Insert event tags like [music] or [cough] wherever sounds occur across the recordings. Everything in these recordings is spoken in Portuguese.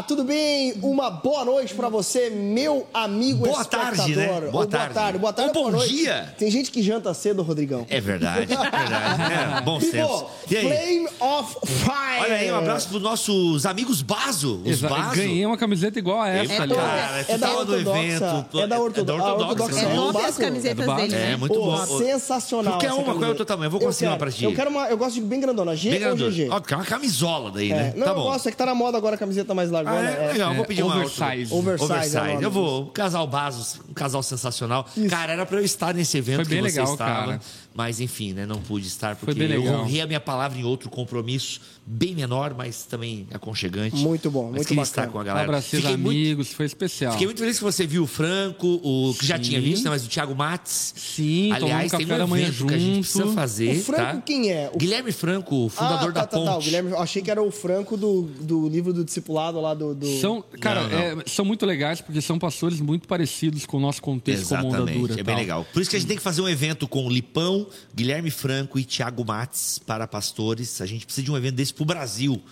Olá, tudo bem? Uma boa noite pra você, meu amigo Boa espectador. tarde, né? Boa boa tarde. tarde. Boa tarde, Ou boa bom noite. dia. Tem gente que janta cedo, Rodrigão. É verdade, é verdade. É, [laughs] bom Bibo, senso. E aí? Flame of Fire. Olha aí, um abraço pros nossos amigos Baso. Os Exa- Baso. Ganhei uma camiseta igual a essa, É, ali. cara, tu é da tava no ortodoxa. evento. É da ortodoxa. É É top do as Baco? camisetas É dele, É, né? muito Pô, bom. sensacional. Tu quer uma? Qual é o teu tamanho? Eu vou conseguir uma pra ti. Eu quero uma, eu gosto de bem grandona, G Bem ou grandona. GG. Ó, quer uma camisola daí, É, né? Não, tá eu bom. gosto, é que tá na moda agora a camiseta mais largona. Ah, é, legal, eu vou É, pedir uma oversize. Oversize, Oversize. é eu vou. Um casal Basos, um casal sensacional. Isso. Cara, era pra eu estar nesse evento Foi bem que você legal, estava. cara. Mas enfim, né? Não pude estar porque eu honrei a minha palavra em outro compromisso, bem menor, mas também aconchegante. Muito bom, mas muito queria bacana. estar com a galera. Abracei os Fiquei muito, amigos, foi especial. fiquei muito feliz que você viu o Franco, o que já Sim. tinha visto, né? Mas o Thiago Matos. Sim, Aliás, tem um manhã evento que a gente precisa junto. fazer, O Franco tá? quem é? O- Guilherme Franco, fundador ah, da tá, tá, Ponte. tá. O Guilherme, eu achei que era o Franco do, do livro do discipulado lá do. do... São, cara, Não, não. é, são muito legais porque são pastores muito parecidos com o nosso contexto como Exatamente, dura. é e bem tal. legal. Por isso que a gente tem que fazer um evento com o Lipão, Guilherme Franco e Thiago Mates para pastores. A gente precisa de um evento desse pro Brasil.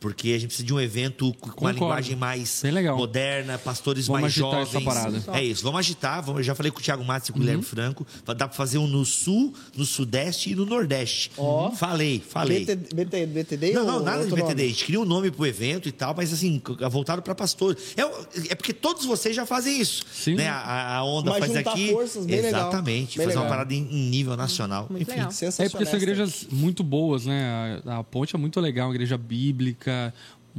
Porque a gente precisa de um evento com uma Concordo. linguagem mais legal. moderna, pastores Vamos mais agitar jovens. essa parada. É isso, vamos agitar. Vamos, eu já falei com o Thiago Matos e com o Uhum. Guilherme Franco. Dá para fazer um no sul, no sudeste e no nordeste. Falei, falei. BT, BT, BTD Não, não, nada de BTD. A gente cria um nome pro evento e tal, mas assim, voltado para pastores. É, é porque todos vocês já fazem isso. Sim. Né? A, a onda Mas faz juntar aqui. forças, bem legal. Exatamente. Bem fazer uma legal. parada em, em nível nacional. Muito Enfim. legal. É porque são igrejas muito boas, né? A, a Ponte é muito legal, uma igreja bíblica,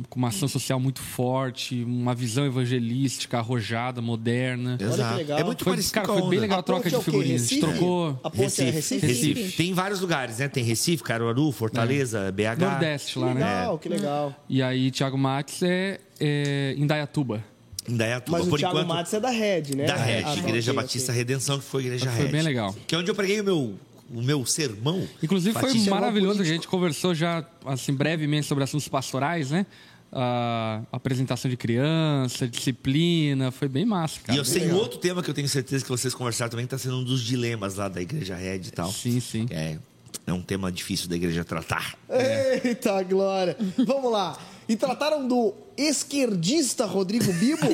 com uma ação social muito forte, uma visão evangelística, arrojada, moderna. que Exato. legal. É muito Foi, parecido cara, com a foi bem onda. legal a A troca de é figurinhas. A gente Recife? trocou A ponte é Recife? Recife. Tem vários lugares, né? Tem Recife, Caruaru, Fortaleza, BH. Nordeste lá, né? Legal, que legal. E aí, Thiago Matos é, é em Dayatuba. Indaiatuba. Mas o Por Thiago enquanto, Matos é da Red, né? da Red, Ah, Igreja ok, Batista ok. Redenção, que foi a Igreja Foi Red. bem legal. Que é onde eu preguei o meu, o meu sermão. Inclusive foi é um maravilhoso, a gente conversou já assim brevemente sobre assuntos pastorais, né? A apresentação de criança, disciplina, foi bem massa, cara. E eu sei um legal. outro tema que eu tenho certeza que vocês conversaram também, que está sendo um dos dilemas lá da Igreja Red e tal. Sim, sim. É, é um tema difícil da igreja tratar. Eita, glória. Vamos lá. E trataram do esquerdista Rodrigo Bibo? [laughs]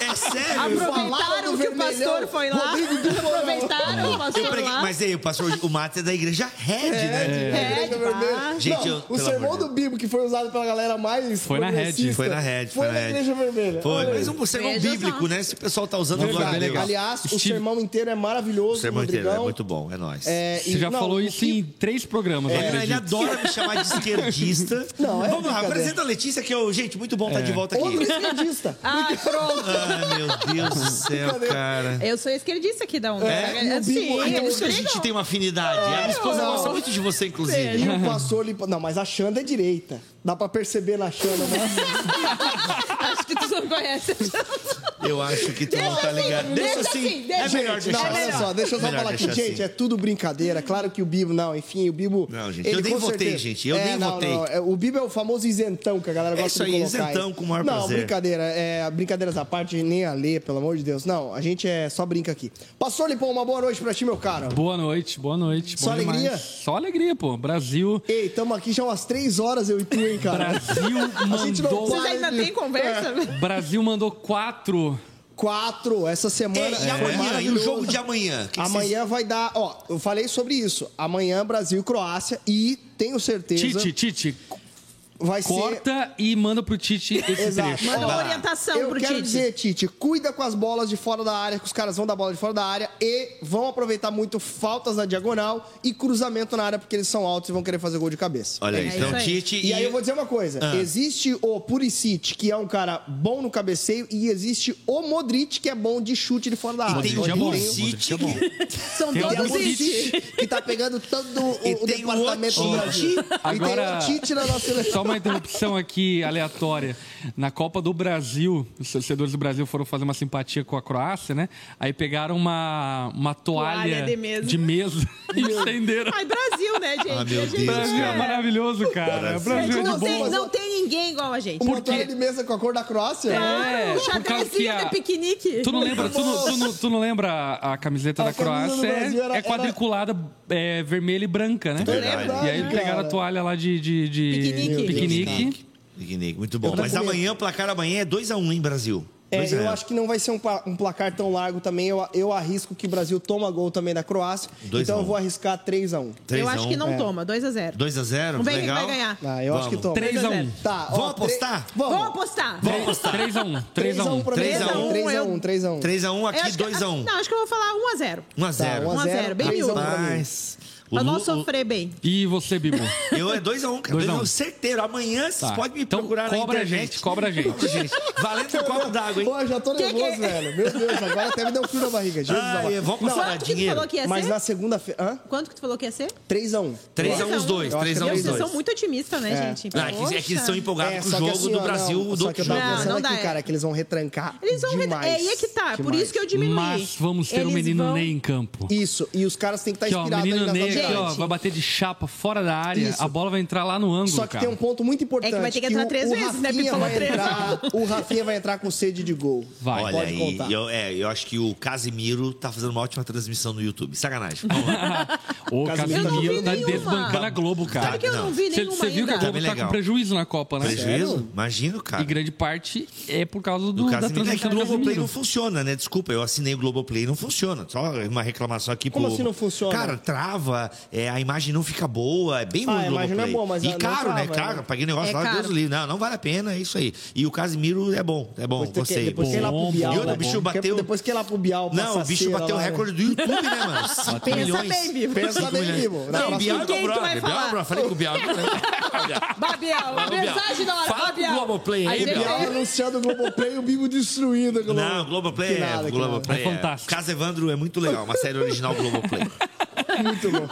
É sério? Falaram Aproveitaram que o pastor foi lá. Rodrigo Bibo. Aproveitaram o pastor preguei, lá. mas aí, o pastor o Matos é da igreja Red, né? É, Vermelha. paz. Gente, Não, eu- o sermão do Bibo que foi usado pela galera mais Foi na Red. Foi na Red, Foi, foi na na Red. Igreja Vermelha. Foi, mas um sermão bíblico, né? Se o pessoal tá usando, glória a Verdade. Deus. Aliás, o sermão inteiro é maravilhoso. O sermão inteiro é muito bom, é nóis. É, Você já falou isso em três programas, eu É, ele adora me chamar de esquerdista. Não, é Vamos brincadeira. apresenta a Letícia, que eu. Gente, muito bom estar de volta aqui. Outro esquerdista. [laughs] Ah, pronto. Ai, meu Deus do [laughs] céu, cara. Eu sou esquerdista aqui da onda. É, o Sim, Bibo- Ah, então eu por isso que a gente tem uma afinidade. a minha esposa não. gosta muito de você, inclusive. E o pastor limpa. Não, mas a Xanda é direita. Dá pra perceber na Xanda, né? [laughs] Acho que tu não conhece. Eu acho que tu não tá ligado. Deixa deixa assim. assim, deixa. É melhor Não, deixar olha assim. só, deixa eu só Melhor falar aqui. Gente, assim. é tudo brincadeira. Claro que o Bibo, não, enfim, o Bibo. Não, gente, ele eu nem votei, certeza- gente, eu É, nem não, votei. não, é, o Bibo é o famoso isentão que a galera É gosta isso de aí, colocar. isentão com o maior Não, prazer. brincadeira. É, brincadeiras à parte, nem a ler, pelo amor de Deus. Não, a gente é só brinca aqui. Pastor Lipão, uma boa noite pra ti, meu cara. Boa noite, boa noite. Só bom demais. alegria? Só alegria, pô. Brasil, Ei, tamo aqui já umas três horas, eu e tu, hein, cara. Brasil [laughs] mandou. Vocês ainda têm conversa? Brasil mandou quatro. Quatro, essa semana. Ei, e amanhã? E o jogo de amanhã? Que que Amanhã vai dar, ó, eu falei sobre isso. Amanhã Brasil e Croácia e tenho certeza Tite, Tite, vai ser corta e manda pro Tite esse [laughs] Exato. trecho. Manda uma orientação Eu pro quero Tite. dizer, Tite, cuida com as bolas de fora da área, que os caras vão dar bola de fora da área e vão aproveitar muito faltas na diagonal e cruzamento na área, porque eles são altos e vão querer fazer gol de cabeça. Olha É então aí. Tite E aí eu vou dizer uma coisa: Ah. existe o Puricic, que é um cara bom no cabeceio, e existe o Modric, que é bom de chute de fora da área. E tem o é é bom. [laughs] São Tem o todos Modric. Que tá pegando todo o, E o departamento do. Brasil. Agora- E tem o Tite na nossa seleção. Uma interrupção aqui aleatória. Na Copa do Brasil, os torcedores do Brasil foram fazer uma simpatia com a Croácia, né? Aí pegaram uma, uma toalha, Toalha de mesa. de mesa [laughs] e estenderam. Ai, Brasil, né, gente? Ah, meu Deus, Brasil é cara. maravilhoso, cara. Brasil. Brasil é de Não tem, não tem ninguém igual a gente. Uma toalha de mesa com a cor da Croácia? É, xadrezinho a- de piquenique. Tu não lembra, tu não, tu não- tu não lembra a, camiseta A da Croácia? É- era- é, quadriculada é, vermelha e branca, né? lembra? E aí cara. pegaram a toalha lá de, de, de Piquenique. Piquenique Piquenique, muito bom. Eu Mas amanhã, o placar amanhã é 2x1 um, em Brasil. É, 2 a eu 0. acho que não vai ser um, um placar tão largo também. Eu, eu arrisco que o Brasil toma gol também da Croácia. Dois então a um. eu vou arriscar 3x1. 3 Eu acho 1. que não É. toma, 2x0. 2x0, Vamos ver quem vai ganhar. Ah, eu acho que toma. 3 a 1 Tá, ó, Vamos apostar? Vamos. Vamos apostar. Vamos apostar. 3 a 1 3 a 3x1 1 pra mim. 3 a 1. 3x1, 3x1. 3x1 Eu aqui, acho que- 2x1. Não, acho que eu vou falar 1x0. 1x0. 1x0, bem 3x1 miúdo. Rapaz, não Lu- sofrer bem. E você, Bibo? [laughs] Eu é 2x1, cara. 2 a 1. 2x1, certeiro. Amanhã vocês Tá. podem me Então, procurar na cobra a internet. gente, cobra a gente. Cobra a gente. Valendo um copo d'água, hein? Pô, eu já tô Que nervoso, que- velho. Meu Deus, agora até me deu frio na barriga. Jesus Ai, amado. vamos Não, passar Quanto que tu dinheiro. falou que ia mas ser? na segunda-feira... Quanto que tu falou que ia ser? 3x1. 3x1 os dois. Eu acho que 3x1 é os Vocês dois. são muito otimistas, né, gente? Ah, é que, é que eles são empolgados É, com o que jogo assim, do Brasil não, do que eu jogo. tava Não, pensando não aqui, dá. cara, que eles vão retrancar Eles vão... re- demais. É aí é que tá, por isso que eu diminui. Mas vamos ter o menino Ney em campo. Isso, e os caras têm que estar o inspirados menino Ney aqui, ó, vai bater de chapa fora da área, Isso. a bola vai entrar lá no ângulo, Só que cara. tem um ponto muito importante. É que vai ter que entrar o- três o vezes, né, Rafinha Pipo? vai Três. entrar- [laughs] O Rafinha vai entrar com sede de gol. Vai. Olha Pode aí, contar. eu, é, eu acho que o Casimiro tá fazendo uma ótima transmissão no YouTube. Sacanagem. Vamos lá. [laughs] O Casimiro Casimiro tá nenhuma. desbancando a Globo, cara. Sabe que eu não vi Você nenhuma você viu que a? Globo Tá tá com prejuízo na Copa, né? Prejuízo? Imagino, cara. E grande parte é por causa do, O da Casimiro, é que transmissão o do Globoplay Casimiro. não funciona, né? Desculpa, eu assinei o Globoplay não funciona. Só uma reclamação aqui Como pro... assim não funciona? Cara, trava, é, a imagem não fica boa, é bem Ah, ruim a o imagem não é boa, mas E caro, trava, né? Caro, né? paguei negócio É lá, caro. Deus livre. Não, não vale a pena, é isso aí. E o Casimiro é bom, é bom, Depois gostei. Depois que ir lá pro Bial. E outro né? bicho bateu- Depois que ir lá pro Bial, Não, o bicho bateu o né? recorde do YouTube, né, mano? [laughs] 5 Pensa milhões. bem, Bibo. Pensa bem. Bibo. Na Não, o Bial é meu brother. Bial, falar? bro, falei com o Bial. [laughs] Babiel, mensagem da hora, Fala pro. Globoplay aí, Biel. Bial anunciando o Globoplay e o Bibo destruindo a Globo. Não, Globoplay nada, é. Globoplay nada. É fantástico. Casa Evandro é muito legal, uma série original Globoplay. [laughs] Muito bom.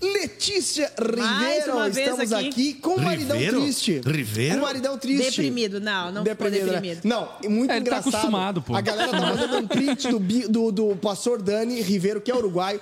Letícia Ribeiro, estamos aqui. aqui. com o maridão Ribeiro? triste. Ribeiro? Com o maridão triste. Deprimido, não, não Deprimido, né? deprimido. Não, muito É, tá engraçado. acostumado, pô. A galera tá mandando um print do, do, do pastor Dani Ribeiro, que é uruguaio,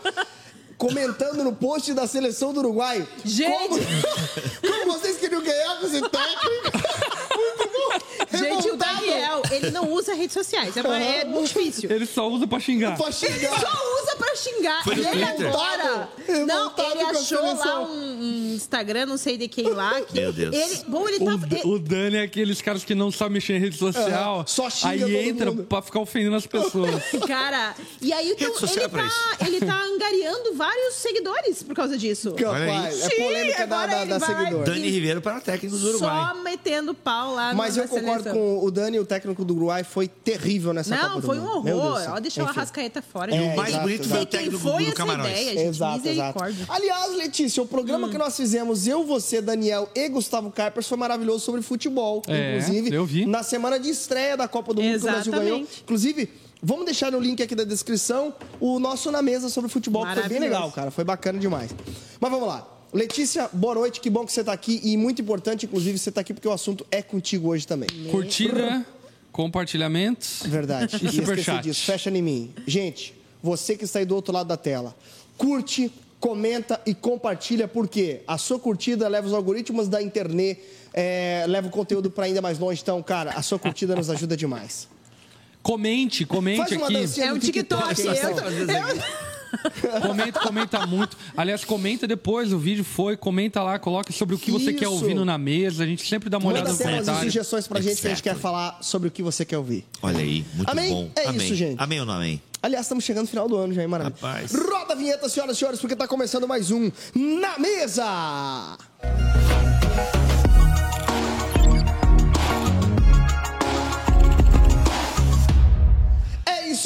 comentando no post da seleção do Uruguai. Gente! Como, [laughs] como vocês queriam ganhar com esse técnico? Muito bom. Gente, o ele não usa redes sociais. É, pra- é muito difícil. Ele só usa pra xingar. Pra Ele xingar. só usa pra xingar. Foi no e ele Twitter? agora. Revoltado Não, com ele a achou lá seleção. um, um Instagram, não sei de quem lá. Que Meu Deus. Ele, bom, ele O, tá. D- ele- o Dani é aqueles caras que não sabem mexer em rede social. Aham, só xinga aí todo entra mundo. pra ficar ofendendo as pessoas. [laughs] Cara, e aí então, Rede social ele, é pra tá, ele tá angariando vários seguidores por causa disso. Capaz. É Sim, polêmica da, agora da, ele da vai lá seguidor. e- Dani Ribeiro para técnico do Uruguai. Só metendo pau lá Mas eu na concordo seleção. com o Dani, o técnico do Uruguai foi terrível nessa Copa Não, do foi um Mundo. Meu Deus do horror. Ó, deixou a Enfim. Rascaeta fora. É, E o mais exato, bonito exato. foi o técnico foi do essa Camarões. ideia, gente. Exato, exato. Misericórdia. Aliás, Letícia, o programa que nós fizemos, eu, você, Daniel e Gustavo Carpers, foi maravilhoso sobre futebol. É, inclusive, eu vi. na semana de estreia da Copa do Mundo que o Brasil ganhou. Exatamente. Inclusive, vamos deixar no link aqui da descrição o nosso Na Mesa sobre futebol, que foi bem legal, cara. Foi bacana demais. Mas vamos lá. Letícia, boa noite, que bom que você está aqui. E muito importante, inclusive, você está aqui porque o assunto é contigo hoje também. Curtida, compartilhamentos. Verdade. [laughs] E superchat. disso. Fecha em mim. Gente, você que está aí do outro lado da tela, curte, comenta e compartilha, porque a sua curtida leva os algoritmos da internet, é, leva o conteúdo para ainda mais longe. Então, cara, a sua curtida nos ajuda demais. Comente, comente Faz uma aqui. É um TikTok. hein, Eu, eu, [laughs] Comenta, comenta muito. Aliás, comenta depois, o vídeo foi, comenta lá, coloca sobre o que você quer Isso. ouvir no na mesa. A gente sempre dá uma Manda olhada no comentário. sugestões pra gente que a gente quer falar sobre o que você quer ouvir. Olha aí, muito Amém? bom. É amém. isso, gente. Amém ou não amém? Aliás, estamos chegando no final do ano já, hein, maravilha? Rapaz. Roda a vinheta, senhoras e senhores, porque está começando mais um Na Mesa!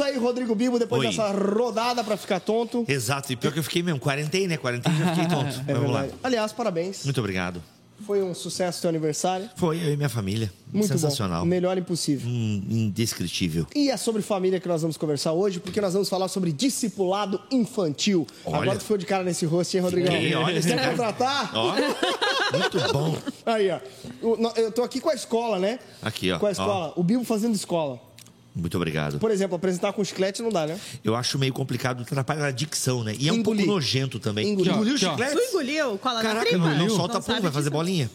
Isso aí, Rodrigo Bibo, depois Oi. dessa rodada pra ficar tonto. Exato, e pior que eu fiquei mesmo, quarentei, né? Quarentei já fiquei [laughs] tonto. É Vamos lá. Aliás, parabéns. Muito obrigado. Foi um sucesso teu aniversário. Foi eu e minha família. Muito Sensacional. bom. Melhor impossível. Hum, indescritível. E é sobre família que nós vamos conversar hoje, porque nós vamos falar sobre discipulado infantil. Olha. Agora tu foi de cara nesse rosto, hein, Rodrigão? Fiquei, olha Quer contratar? Ó, muito bom. Aí, ó. Eu tô aqui com a escola, né? Aqui, ó. Com a escola. O Bibo fazendo escola. Muito obrigado. Por exemplo, apresentar com chiclete não dá, né? Eu acho meio complicado, atrapalha a dicção, né? E é um pouco nojento também. Engolir. Engoliu o chiclete? tu engoliu? Cola na Caraca, não, não solta pum, vai fazer bolinha.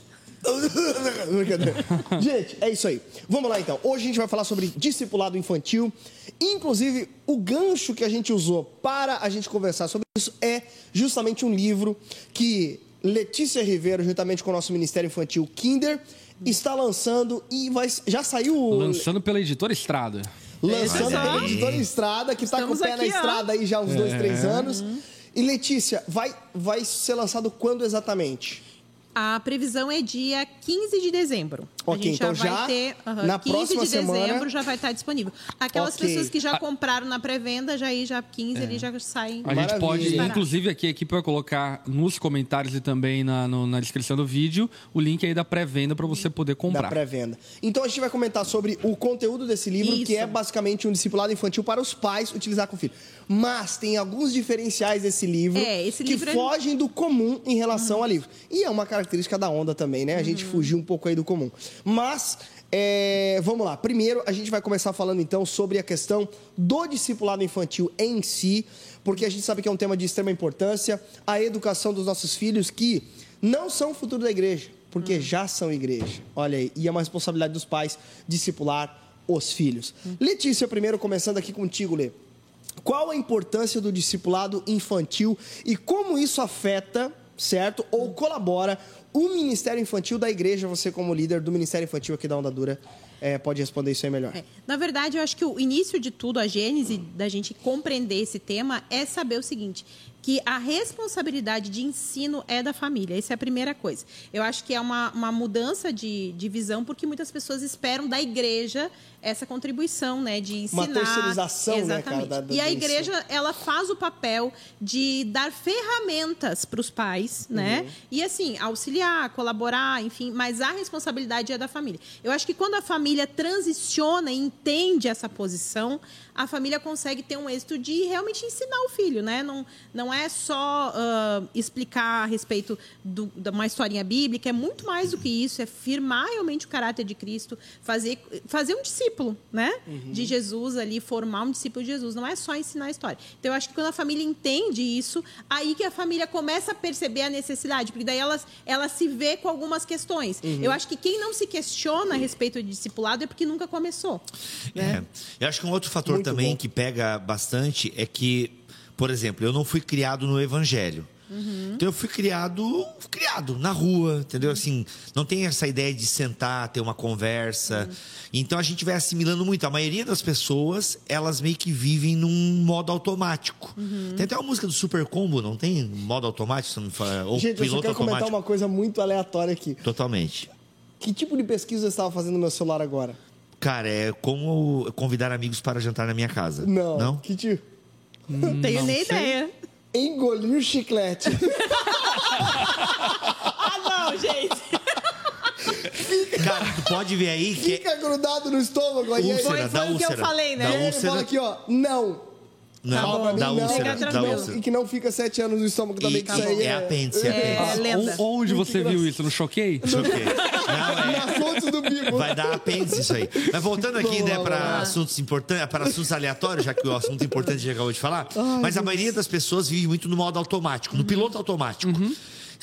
[laughs] Brincadeira. gente, é isso aí. Vamos lá então. Hoje a gente vai falar sobre discipulado infantil. Inclusive, o gancho que a gente usou para a gente conversar sobre isso é justamente um livro que Letícia Ribeiro, juntamente com o nosso Ministério Infantil Kinder, está lançando e vai, já saiu. Lançando pela editora Estrada. Lançando É. pela editora Estrada, que está com o pé na aqui, ó. estrada aí já há uns dois, É. três anos. E Letícia, vai, vai ser lançado quando exatamente? A previsão é dia 15 de dezembro. Ok, a gente então já já vai ter. aham, na 15 próxima de semana- dezembro já vai estar disponível. Aquelas Ok. pessoas que já compraram na pré-venda, já aí já 15 ali já saem. A gente Maravilha. pode, inclusive aqui a equipe vai colocar nos comentários e também na, no- na descrição do vídeo o link aí da pré-venda para você poder Da comprar. pré-venda. Então a gente vai comentar sobre o conteúdo desse livro, que Isso. é basicamente um discipulado infantil para os pais utilizar com o filho. Mas tem alguns diferenciais desse livro É, esse que livro é- fogem do comum em relação ao livro. E é uma característica da onda também, né? A gente fugiu um pouco aí do comum. Mas, é, vamos lá. Primeiro, a gente vai começar falando então sobre a questão do discipulado infantil em si, porque a gente sabe que é um tema de extrema importância, a educação dos nossos filhos que não são o futuro da igreja, porque já são igreja. Olha aí, e é uma responsabilidade dos pais discipular os filhos. Letícia, primeiro começando aqui contigo, Lê. Qual a importância do discipulado infantil e como isso afeta, certo? Ou colabora o Ministério Infantil da igreja? Você, como líder do Ministério Infantil aqui da Onda Dura, eh, pode responder isso aí melhor. É, Na verdade, eu acho que o início de tudo, a gênese da gente compreender esse tema é saber o seguinte: que a responsabilidade de ensino é da família. Essa é a primeira coisa. Eu acho que é uma, uma mudança de, de visão, porque muitas pessoas esperam da igreja essa contribuição, né, de ensinar. Uma terceirização, né, cara, Exatamente. da- da- e a igreja, ela faz o papel de dar ferramentas para os pais, né? Uhum. E assim, auxiliar, colaborar, enfim, mas a responsabilidade é da família. Eu acho que quando a família transiciona e entende essa posição, a família consegue ter um êxito de realmente ensinar o filho, né? Não, não é só ah, explicar a respeito do- de uma historinha bíblica, é muito mais do que isso, é firmar realmente o caráter de Cristo, fazer, fazer um discípulo, né? De Jesus ali, formar um discípulo de Jesus. Não é só ensinar a história. Então, eu acho que quando a família entende isso, aí que a família começa a perceber a necessidade, porque daí ela, ela se vê com algumas questões. Eu acho que quem não se questiona a respeito de discipulado é porque nunca começou. É. Eu acho que um outro fator Muito também bom. que pega bastante é que, por exemplo, eu não fui criado no evangelho. Então eu fui criado, criado na rua, entendeu? Assim, não tem essa ideia de sentar, ter uma conversa. Então a gente vai assimilando muito. A maioria das pessoas, elas meio que vivem num modo automático. Tem até uma música do Super Combo, não tem modo automático? se não me fala- Ou Gente, eu só piloto quero comentar automático? uma coisa muito aleatória aqui. Totalmente. Que tipo de pesquisa você estava fazendo no meu celular agora? Cara, é como convidar amigos para jantar na minha casa. Não. Não? Que tipo? Não tenho nem sei. ideia. Engolir chiclete. [laughs] Ah, não, gente. Cara, tu pode ver aí que Fica grudado no estômago aí. aí. úlcera, Foi- da foi o que eu úlcera. falei, né? Da E aí ele úlcera. fala aqui, ó, não. Não, mim, da não, úlcera, Fica da úlcera. E que não fica sete anos no estômago também, que E- isso aí é apêndice, é É, apêndice. O- Onde você viu isso? No Choquei? Choquei. Não, é. Nas fontes do Bibo. Vai dar apêndice isso aí. Mas voltando aqui, né, para assuntos importantes, para assuntos aleatórios, já que o assunto importante já acabou de falar. mas a maioria das pessoas vive muito no modo automático, no piloto automático.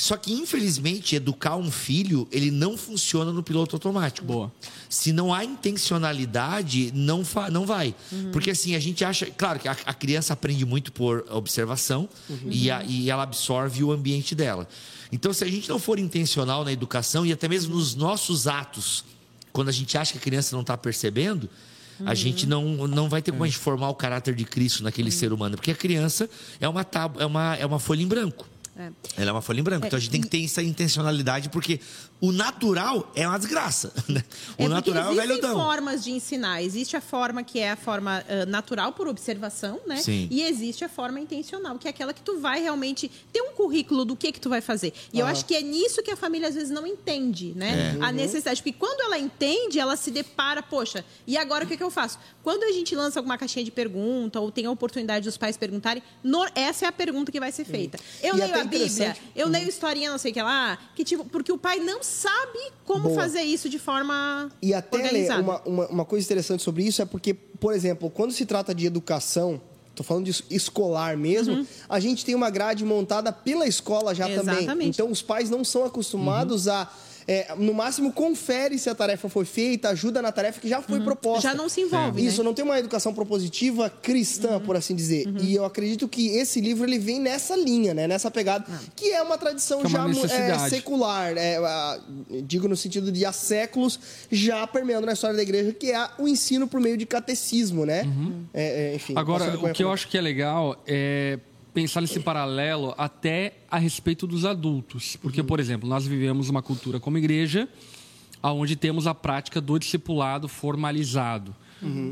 Só que, infelizmente, educar um filho, ele não funciona no piloto automático. Boa. Se não há intencionalidade, não, não vai. Porque assim, a gente acha. Claro que a, a criança aprende muito por observação e, a- e ela absorve o ambiente dela. Então, se a gente não for intencional na educação e até mesmo nos nossos atos, quando a gente acha que a criança não está percebendo, a gente não, não vai ter como a gente formar o caráter de Cristo naquele ser humano. Porque a criança é uma, tábua, é uma, é uma folha em branco. É. Ela é uma folha em branco. Então a gente tem que ter essa intencionalidade, porque o natural é uma desgraça. [laughs] né? O É porque natural é o existem velhodão. formas de ensinar. Existe a forma que é a forma ah, natural por observação, né? Sim. E existe a forma intencional, que é aquela que tu vai realmente ter um currículo do que que tu vai fazer. E eu acho que é nisso que a família às vezes não entende, né? É. A necessidade. Porque quando ela entende, ela se depara, poxa, e agora o que, que eu faço? Quando a gente lança alguma caixinha de pergunta ou tem a oportunidade dos pais perguntarem, no- essa é a pergunta que vai ser feita. Eu E leio até a Bíblia, eu leio historinha, não sei o que lá, que tipo, porque o pai não sabe como Boa. fazer isso de forma E até Lê, organizada. uma, uma, uma coisa interessante sobre isso é porque, por exemplo, quando se trata de educação, estou falando de es- escolar mesmo, a gente tem uma grade montada pela escola já também. Exatamente. Então os pais não são acostumados a é, no máximo confere se a tarefa foi feita, ajuda na tarefa que já foi proposta. Já não se envolve, né? Isso, não tem uma educação propositiva cristã, por assim dizer. E eu acredito que esse livro ele vem nessa linha, né? Nessa pegada, que é uma tradição é uma já é, secular, é, digo no sentido de há séculos já permeando na história da igreja, que é o ensino por meio de catecismo, né? É, é, enfim. Agora, o que eu acho que é legal é pensar nesse paralelo até a respeito dos adultos. Porque, por exemplo, nós vivemos uma cultura como igreja onde temos a prática do discipulado formalizado.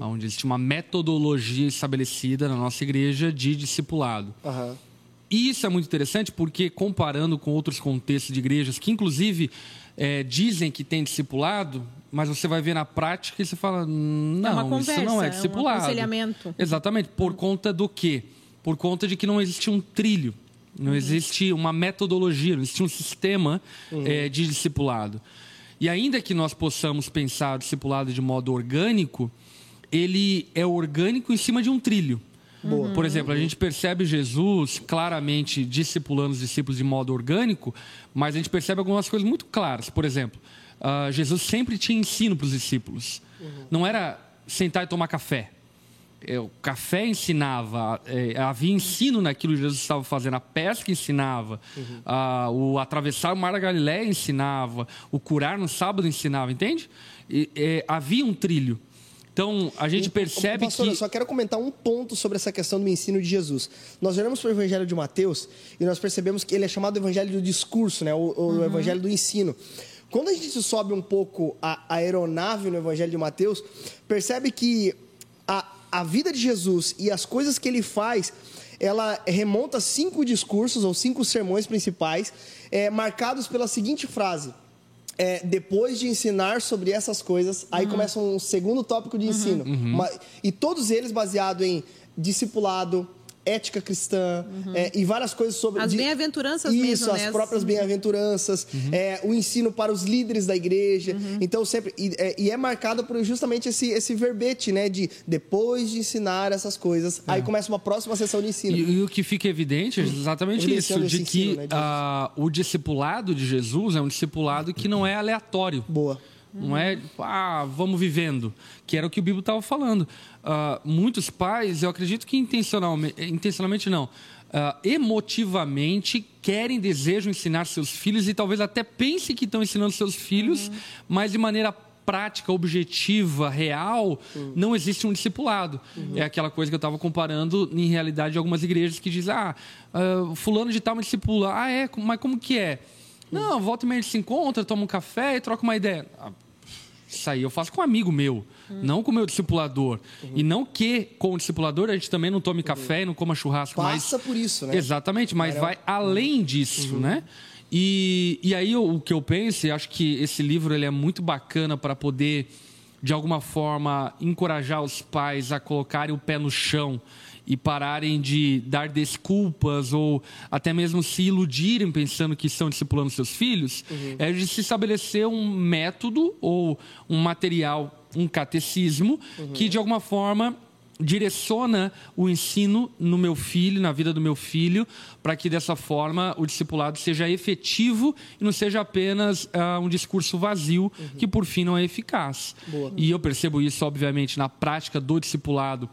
Onde existe uma metodologia estabelecida na nossa igreja de discipulado. Aham. E isso é muito interessante porque, comparando com outros contextos de igrejas que, inclusive, eh, dizem que tem discipulado, mas você vai ver na prática e você fala: não, uma isso conversa, não é é um discipulado. aconselhamento. Exatamente. Por conta do quê? Por conta de que não existe um trilho, não existe uma metodologia, não existe um sistema eh, de discipulado. E ainda que nós possamos pensar o discipulado de modo orgânico, ele é orgânico em cima de um trilho. Por exemplo, a gente percebe Jesus claramente discipulando os discípulos de modo orgânico, mas a gente percebe algumas coisas muito claras. Por exemplo, ah, Jesus sempre tinha ensino para os discípulos. Não era sentar e tomar café. É, o café ensinava, é, havia ensino naquilo que Jesus estava fazendo, a pesca ensinava, ah, o atravessar o Mar da Galiléia ensinava, o curar no sábado ensinava, entende? E, é, havia um trilho. Então, a gente percebe Pastor, que... eu só quero comentar um ponto sobre essa questão do ensino de Jesus. Nós olhamos para o Evangelho de Mateus e nós percebemos que ele é chamado Evangelho do discurso, né? o, o Evangelho do ensino. Quando a gente sobe um pouco a, a aeronave no Evangelho de Mateus, percebe que a, vida de Jesus e as coisas que ele faz, ela remonta a cinco discursos ou cinco sermões principais, é, marcados pela seguinte frase: é, depois de ensinar sobre essas coisas, aí começa um segundo tópico de ensino. Uma- e todos eles baseados em discipulado, ética cristã é, e várias coisas sobre... As bem-aventuranças Isso, mesmo, as né? próprias bem-aventuranças, é, o ensino para os líderes da igreja. Então, sempre... E é, e é marcado por justamente esse, esse verbete, né? De depois de ensinar essas coisas, aí começa uma próxima sessão de ensino. E, e o que fica evidente é exatamente isso, de que ensino, né, de ah, o discipulado de Jesus é um discipulado que não é aleatório. Boa. Não é, ah, vamos vivendo, que era o que o Bíblia estava falando. Ah, muitos pais, eu acredito que intencionalmente, intencionalmente não, ah, emotivamente querem, desejam ensinar seus filhos e talvez até pensem que estão ensinando seus filhos, mas de maneira prática, objetiva, real, não existe um discipulado. É aquela coisa que eu estava comparando em realidade de algumas igrejas que dizem, ah, ah, fulano de tal me discipula. Ah, é? Mas como que é? Não, volta e meia a gente se encontra, toma um café e troca uma ideia. Ah, isso aí eu faço com um amigo meu, não com o meu discipulador. E não que com o discipulador a gente também não tome café e não coma churrasco. Passa mas... por isso, né? Exatamente, mas vai além disso, né? E, e aí o, o que eu penso, e acho que esse livro ele é muito bacana para poder, de alguma forma, encorajar os pais a colocarem o pé no chão e pararem de dar desculpas ou até mesmo se iludirem pensando que estão discipulando seus filhos, é de se estabelecer um método ou um material, um catecismo que de alguma forma direciona o ensino no meu filho, na vida do meu filho, para que dessa forma o discipulado seja efetivo e não seja apenas ah, um discurso vazio que por fim não é eficaz. Boa. E eu percebo isso obviamente na prática do discipulado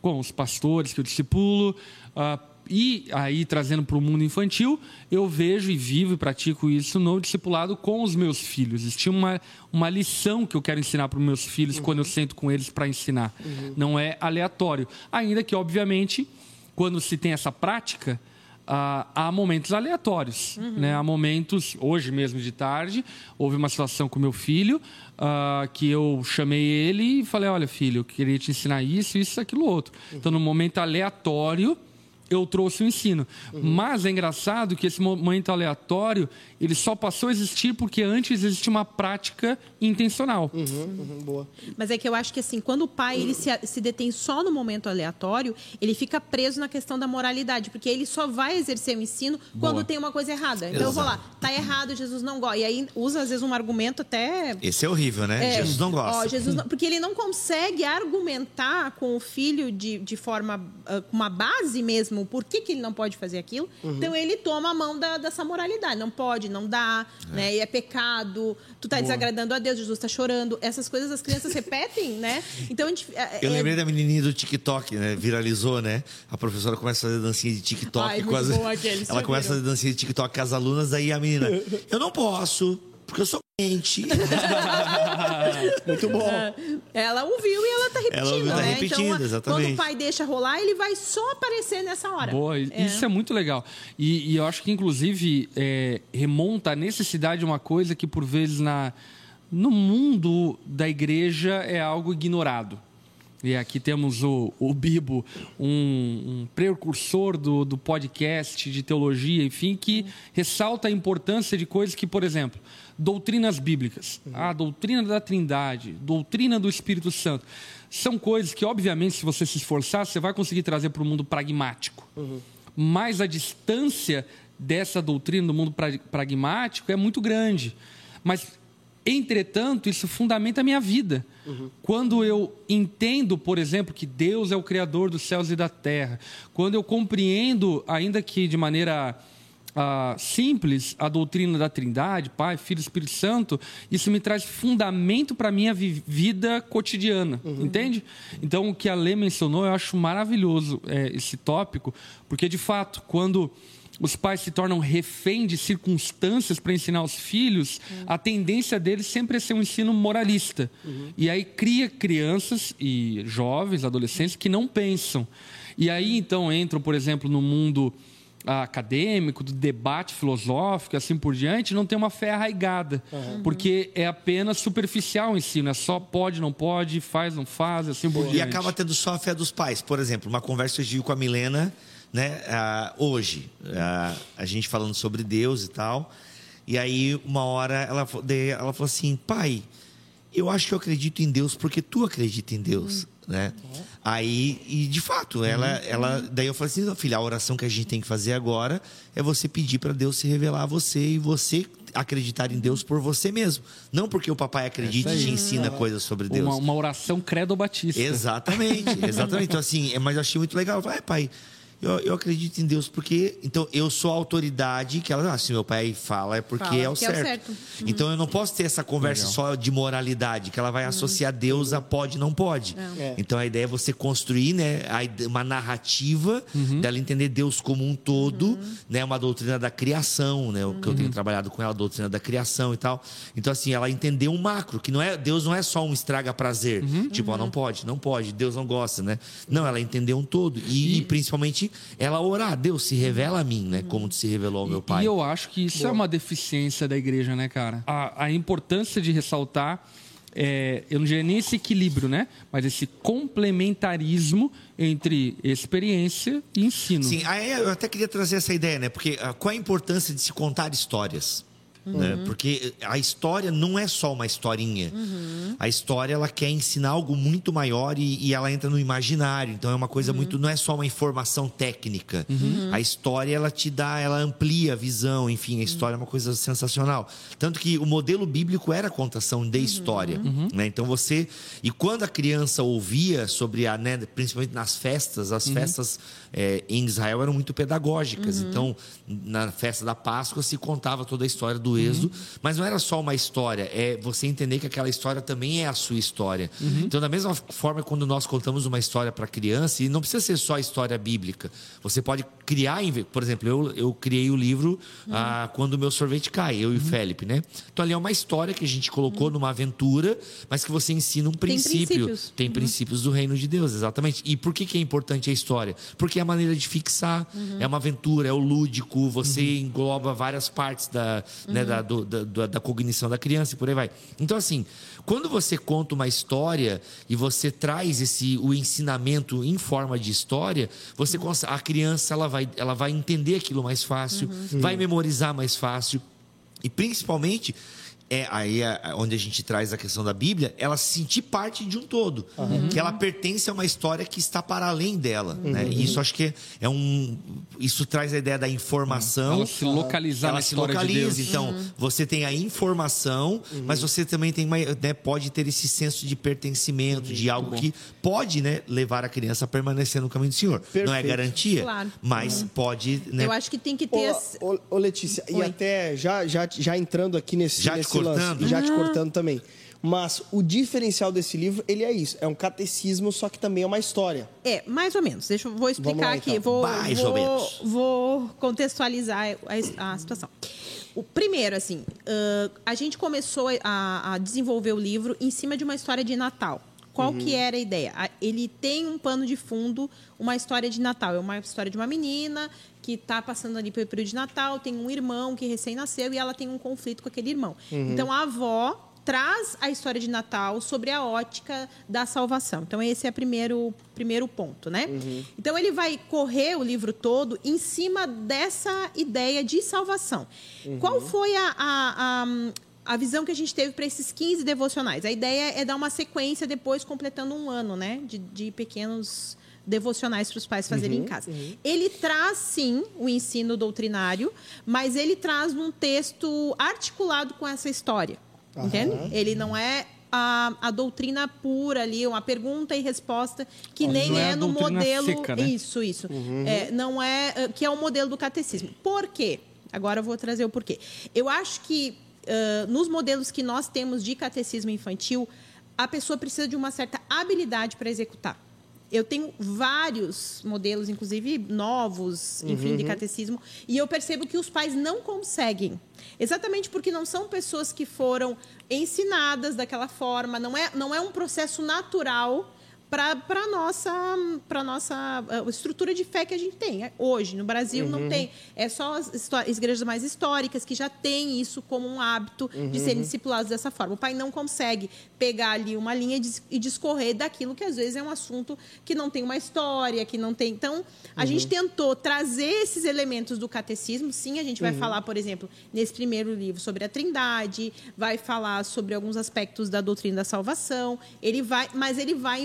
com os pastores que eu discipulo. ah, e aí, trazendo para o mundo infantil, eu vejo e vivo e pratico isso no discipulado com os meus filhos. Existe uma, uma lição que eu quero ensinar para os meus filhos quando eu sento com eles para ensinar. Não é aleatório. Ainda que, obviamente, quando se tem essa prática, ah, há momentos aleatórios. Né? Há momentos, hoje mesmo de tarde, houve uma situação com meu filho ah, que eu chamei ele e falei: Olha, filho, eu queria te ensinar isso, isso, aquilo, outro. Então, no momento aleatório, eu trouxe o ensino. Mas é engraçado que esse momento aleatório ele só passou a existir porque antes existia uma prática intencional. Uhum, boa. Mas é que eu acho que assim, quando o pai ele se, se detém só no momento aleatório, ele fica preso na questão da moralidade, porque ele só vai exercer o ensino quando tem uma coisa errada. Então eu vou lá, tá errado, Jesus não gosta. E aí usa às vezes um argumento até Esse é horrível, né? É, Jesus não gosta. ó, Jesus não- porque ele não consegue argumentar com o filho de, de forma, ah, com uma base mesmo mesmo por que, que ele não pode fazer aquilo. Então ele toma a mão da, dessa moralidade. Não pode, não dá, né? E é pecado, tu tá desagradando a Deus, Jesus tá chorando. Essas coisas as crianças repetem, né? Então gente. é- Eu é- lembrei da menininha do TikTok, né? Viralizou, né? A professora começa a fazer dancinha de TikTok Ai, com as... Ela começa a fazer dancinha de TikTok com as alunas, daí a menina, eu não posso, porque eu sou crente. [laughs] Muito bom. Ela ouviu e ela tá repetindo, Ela ouviu, tá né? repetindo, então, exatamente. quando o pai deixa rolar, ele vai só aparecer nessa hora. Boa, isso é muito legal. E, e eu acho que, inclusive, é, remonta a necessidade de uma coisa que, por vezes, na, no mundo da igreja é algo ignorado. E aqui temos o, o Bibo, um, um precursor do, do podcast de teologia, enfim, que ressalta a importância de coisas que, por exemplo, doutrinas bíblicas, a doutrina da Trindade, doutrina do Espírito Santo, são coisas que, obviamente, se você se esforçar, você vai conseguir trazer para o mundo pragmático. Mas a distância dessa doutrina do mundo pra- pragmático é muito grande. Mas Entretanto, isso fundamenta a minha vida. Quando eu entendo, por exemplo, que Deus é o Criador dos céus e da terra, quando eu compreendo, ainda que de maneira ah, simples, a doutrina da Trindade, Pai, Filho e Espírito Santo, isso me traz fundamento para a minha vi- vida cotidiana, entende? Então, o que a Lê mencionou, eu acho maravilhoso eh, esse tópico, porque, de fato, quando os pais se tornam refém de circunstâncias para ensinar os filhos, a tendência deles sempre é ser um ensino moralista. E aí cria crianças e jovens, adolescentes que não pensam. E aí então entram, por exemplo, no mundo ah, acadêmico, do debate filosófico, assim por diante, não tem uma fé arraigada, porque é apenas superficial o ensino, é só pode, não pode, faz, não faz, assim por E diante. acaba tendo só a fé dos pais. Por exemplo, uma conversa eu tive com a Milena, né? ah, hoje, ah, a gente falando sobre Deus e tal. E aí, uma hora, ela, ela falou assim: pai, eu acho que eu acredito em Deus porque tu acredita em Deus. Né? Aí, e de fato, ela, ela. Daí eu falei assim: "Não, filha, a oração que a gente tem que fazer agora é você pedir para Deus se revelar a você e você acreditar em Deus por você mesmo. Não porque o papai acredita e te ensina coisas sobre Deus. Uma, uma oração credo batista. Exatamente, exatamente. Então, assim, é, mas eu achei muito legal. "É, pai, eu, eu acredito em Deus porque. Então, eu sou a autoridade que ela. Ah, se meu pai fala, é porque Fala é o que é o certo. certo. Então, eu não posso ter essa conversa só de moralidade, que ela vai associar Deus a pode e não pode. É. Então, a ideia é você construir né, uma narrativa dela entender Deus como um todo, né, uma doutrina da criação, né, o que eu tenho trabalhado com ela, a doutrina da criação e tal. Então, assim, ela entendeu um macro, que não é, Deus não é só um estraga prazer. Tipo, ó, não pode, não pode, Deus não gosta, né? Não, ela entendeu um todo. E, e principalmente, ela orar, Deus se revela a mim, né? Como se revelou ao meu pai. E eu acho que isso é uma deficiência da igreja, né, cara? A, a importância de ressaltar, é, eu não diria nem esse equilíbrio, né? Mas esse complementarismo entre experiência e ensino. Sim, aí eu até queria trazer essa ideia, né? Porque ah, qual a importância de se contar histórias? Né? Porque a história não é só uma historinha. A história ela quer ensinar algo muito maior e, e ela entra no imaginário. Então é uma coisa muito, não é só uma informação técnica. A história ela te dá, ela amplia a visão. Enfim, a história é uma coisa sensacional. Tanto que o modelo bíblico era a contação de história. Né? Então você e quando a criança ouvia sobre a, né, principalmente nas festas, as festas eh, em Israel eram muito pedagógicas. Então na festa da Páscoa se contava toda a história do Êxodo, mas não era só uma história, é você entender que aquela história também é a sua história. Então, da mesma forma, quando nós contamos uma história para criança, e não precisa ser só história bíblica, você pode criar, por exemplo, eu, eu criei o livro ah, Quando o Meu Sorvete Cai, eu e o Felipe, né? Então, ali é uma história que a gente colocou numa aventura, mas que você ensina um princípio. princípios. Tem princípios do reino de Deus, exatamente. E por que, que é importante a história? Porque é a maneira de fixar, é uma aventura, é o lúdico, você engloba várias partes da, né, da, do- da, da- cognição da criança e por aí vai. Então, assim, quando você conta uma história e você traz esse o ensinamento em forma de história, você cons- a criança ela vai, ela vai entender aquilo mais fácil, vai memorizar mais fácil. E principalmente é aí é onde a gente traz a questão da Bíblia, ela se sentir parte de um todo, que ela pertence a uma história que está para além dela, né? E isso acho que é um, isso traz a ideia da informação. Ela se localizar ela na se história de localiza. Deus. Então, você tem a informação, mas você também tem uma, né, pode ter esse senso de pertencimento, de algo que pode né, levar a criança a permanecer no caminho do Senhor. Não é Perfeito. garantia, Claro. mas pode. Né, Eu acho que tem que ter. esse- Ô, ô, ô, Letícia, e Oi. até já, já, já entrando aqui nesse, Já nesse cortando? lance, já te cortando também. Mas o diferencial desse livro, ele é isso, é um catecismo, só que também é uma história. É, mais ou menos. Deixa eu vou explicar lá, aqui. então. Vou, Mais vou, ou menos. vou contextualizar a, a situação. O primeiro, assim, ãh, a gente começou a, a desenvolver o livro em cima de uma história de Natal. Qual que era a ideia? Ele tem um pano de fundo, uma história de Natal. É uma história de uma menina que está passando ali pelo período de Natal, tem um irmão que recém nasceu e ela tem um conflito com aquele irmão. Então a avó traz a história de Natal sobre a ótica da salvação. Então, esse é o primeiro, primeiro ponto, né? Então, ele vai correr o livro todo em cima dessa ideia de salvação. Qual foi a, a, a, visão que a gente teve para esses 15 devocionais? A ideia é dar uma sequência depois, completando um ano, né? De, de pequenos devocionais para os pais fazerem em casa. Ele traz, sim, o ensino doutrinário, mas ele traz num texto articulado com essa história. Entende? Ele não é a, a doutrina pura ali, uma pergunta e resposta, que Não nem é é, no modelo. seca, né? Isso, isso. É, não é. eh, Que é o modelo do catecismo. Por quê? Agora eu vou trazer o porquê. Eu acho que nos modelos que nós temos de catecismo infantil, a pessoa precisa de uma certa habilidade para executar. Eu tenho vários modelos, inclusive novos, enfim, de catecismo, e eu percebo que os pais não conseguem. Exatamente porque não são pessoas que foram ensinadas daquela forma, não é, não é um processo natural para a nossa, pra nossa ah, estrutura de fé que a gente tem. É, Hoje, no Brasil, não tem. É só as, as igrejas mais históricas que já têm isso como um hábito de serem discipulados dessa forma. O pai não consegue pegar ali uma linha e dis- discorrer daquilo que às vezes é um assunto que não tem uma história, que não tem. Então, a gente tentou trazer esses elementos do catecismo. Sim, a gente vai falar, por exemplo, nesse primeiro livro sobre a Trindade, vai falar sobre alguns aspectos da doutrina da salvação. Ele vai, mas ele vai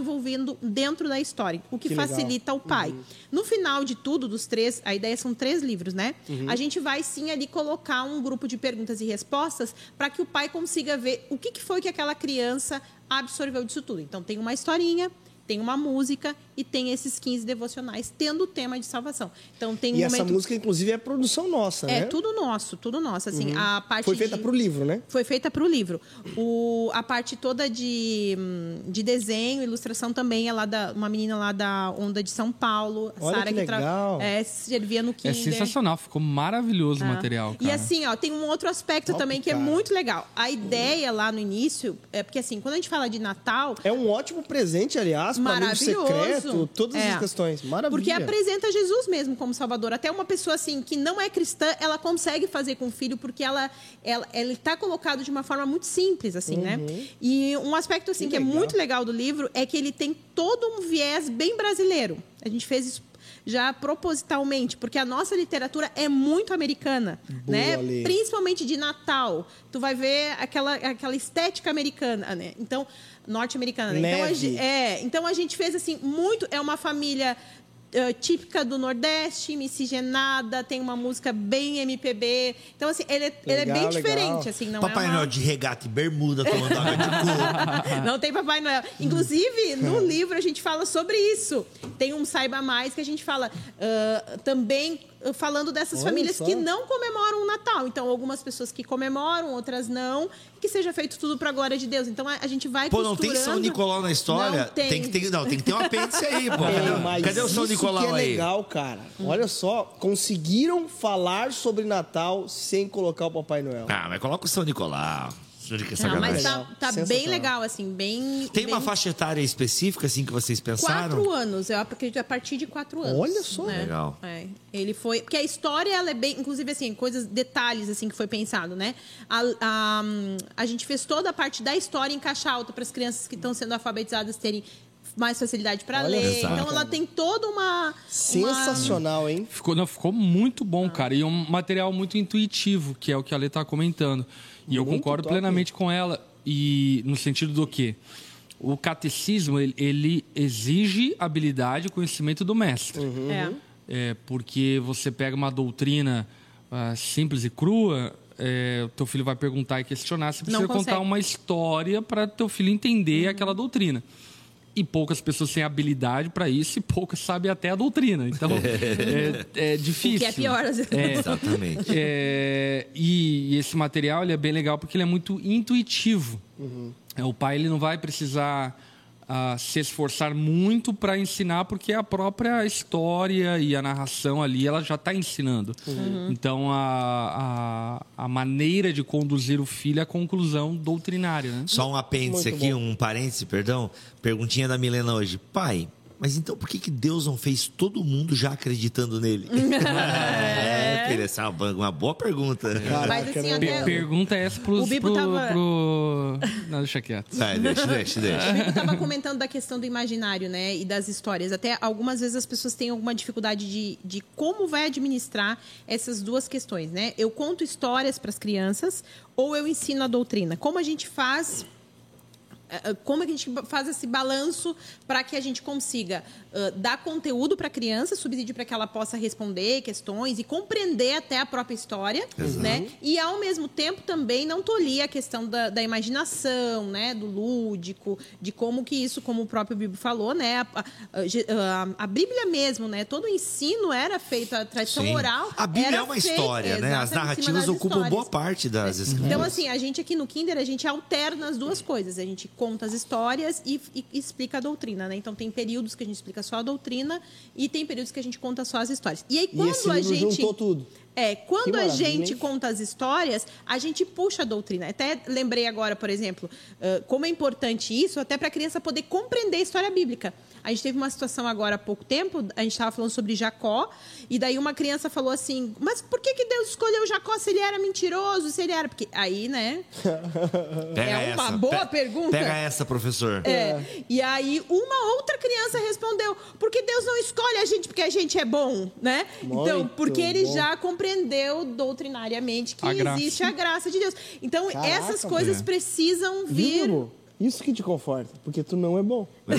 dentro da história, o que, Que legal. facilita o pai. No final de tudo, dos três, a ideia são três livros, né? A gente vai sim ali colocar um grupo de perguntas e respostas para que o pai consiga ver o que, que foi que aquela criança absorveu disso tudo. Então tem uma historinha, tem uma música e tem esses 15 devocionais tendo o tema de salvação. Então tem um E essa momento música, inclusive, é produção nossa, é né? tudo nosso, tudo nosso. Assim, a parte Foi feita de- pro livro, né? foi feita para o livro. O, a parte toda de, hum, de desenho, ilustração também é lá da uma menina lá da Onda de São Paulo, a Olha Sara que tra- legal. é, servia no É Kinder. sensacional, ficou maravilhoso o Ah. material, E cara. assim, ó, tem um outro aspecto Top, também que é cara. muito legal. A ideia lá no início é porque assim, quando a gente fala de Natal, É um ótimo presente, aliás, para amigo Maravilhoso. secreto, todas É. essas questões. Maravilha. Porque apresenta Jesus mesmo como Salvador. Até uma pessoa assim que não é cristã, ela consegue fazer com o filho porque ela, ela ele está colocado de uma forma muito simples assim, né? E um aspecto assim Que que, é muito legal do livro é que ele tem todo um viés bem brasileiro. A gente fez isso já propositalmente, porque a nossa literatura é muito americana, Boa, né? Lê. Principalmente de Natal. Tu vai ver aquela, aquela estética americana, né? Então, norte-americana. né? Então, a é, então a gente fez assim muito. É uma família eh, típica do Nordeste, miscigenada, tem uma música bem MPB. Então, assim, ele, é- ele é Legal, bem legal. diferente, assim, não Papai é uma... Noel de regata e bermuda tomando água de coco. [laughs] Não tem Papai Noel. Inclusive, no [laughs] livro a gente fala sobre isso. Tem um Saiba Mais que a gente fala ah, também falando dessas Olha famílias só. que não comemoram o Natal. Então, algumas pessoas que comemoram, outras não. Que seja feito tudo para a glória de Deus. Então, a, a gente vai Pô, não tem São. Nicolau na história? Não tem. que ter, não, tem que ter um apêndice aí, pô. É, Cadê, mas cadê o São Nicolau que é aí? legal, cara. Olha só, conseguiram falar sobre Natal sem colocar o Papai Noel. Ah, mas coloca o São Nicolau. Que é Não, mas tá, tá bem legal, assim, bem. Tem uma bem- faixa etária específica, assim, que vocês pensaram? Quatro anos, eu acredito a partir de quatro anos. Olha só. né? Legal. É, ele foi. Porque a história, ela é bem. Inclusive, assim, coisas, detalhes, assim, que foi pensado, né? A, a, a gente fez toda a parte da história em caixa alta para as crianças que estão sendo alfabetizadas terem mais facilidade para ler. Então, ela tem toda uma. Sensacional, hein? Ficou, não, ficou muito bom, cara. E é um material muito intuitivo, que é o que a Lê tá comentando. E eu concordo top. plenamente com ela. E no sentido do quê? O catecismo, ele, ele exige habilidade e conhecimento do mestre. Uhum. É. É, porque você pega uma doutrina ah, simples e crua, é, o teu filho vai perguntar e questionar, você precisa contar uma história para teu filho entender aquela doutrina. E poucas pessoas têm habilidade para isso e poucas sabem até a doutrina. Então, [laughs] é, é difícil. O que é pior, às vezes. É, Exatamente. é, e, e esse material ele é bem legal porque ele é muito intuitivo. É, o pai ele não vai precisar ah, se esforçar muito para ensinar porque a própria história e a narração ali ela já está ensinando. Então a, a, a maneira de conduzir o filho é a conclusão doutrinária. Né? Só um apêndice Muito aqui, bom. um parêntese, perdão. Perguntinha da Milena hoje. Pai, mas então por que, que Deus não fez todo mundo já acreditando nele? [laughs] é, essa é uma, uma boa pergunta. Mas assim, até, pergunta essa pros, O Bibo pro, tava- pro... Não, deixa quieto. Vai, deixa, deixa, deixa. Eu estava comentando da questão do imaginário, né? E das histórias. Até algumas vezes as pessoas têm alguma dificuldade de, de como vai administrar essas duas questões, né? Eu conto histórias para as crianças ou eu ensino a doutrina. Como a gente faz como é que a gente faz esse balanço para que a gente consiga eh, dar conteúdo para a criança, subsídio para que ela possa responder questões e compreender até a própria história, né? E ao mesmo tempo também não tolir a questão da, da imaginação, né? Do lúdico, de como que isso, como o próprio Bíblia falou, né? A, a- a- a Bíblia mesmo, né? Todo o ensino era feito, a tradição Sim. oral. A Bíblia é uma feita história, né? As narrativas ocupam histórias. boa parte das escrituras. Então, assim, a gente aqui no Kinder, a gente alterna as duas coisas. A gente conta as histórias e, e explica a doutrina, né? Então, tem períodos que a gente explica só a doutrina e tem períodos que a gente conta só as histórias. E aí, E quando esse a gente... juntou tudo. É, quando a gente conta as histórias, a gente puxa a doutrina. Até lembrei agora, por exemplo, como é importante isso, até para a criança poder compreender a história bíblica. A gente teve uma situação agora há pouco tempo, a gente estava falando sobre Jacó, e daí uma criança falou assim: Mas por que, que Deus escolheu Jacó se ele era mentiroso, se ele era. Porque aí, né? [laughs] Pega é uma essa, boa pe- pergunta. Pega essa, professor. É. E aí uma outra criança respondeu: porque Deus não escolhe a gente porque a gente é bom, né? então, Muito porque ele bom. já compreendeu doutrinariamente que A graça. existe a graça de Deus. Então, Caraca, essas coisas é. precisam vir. Bibo? Isso que te conforta, porque tu não é bom. [laughs]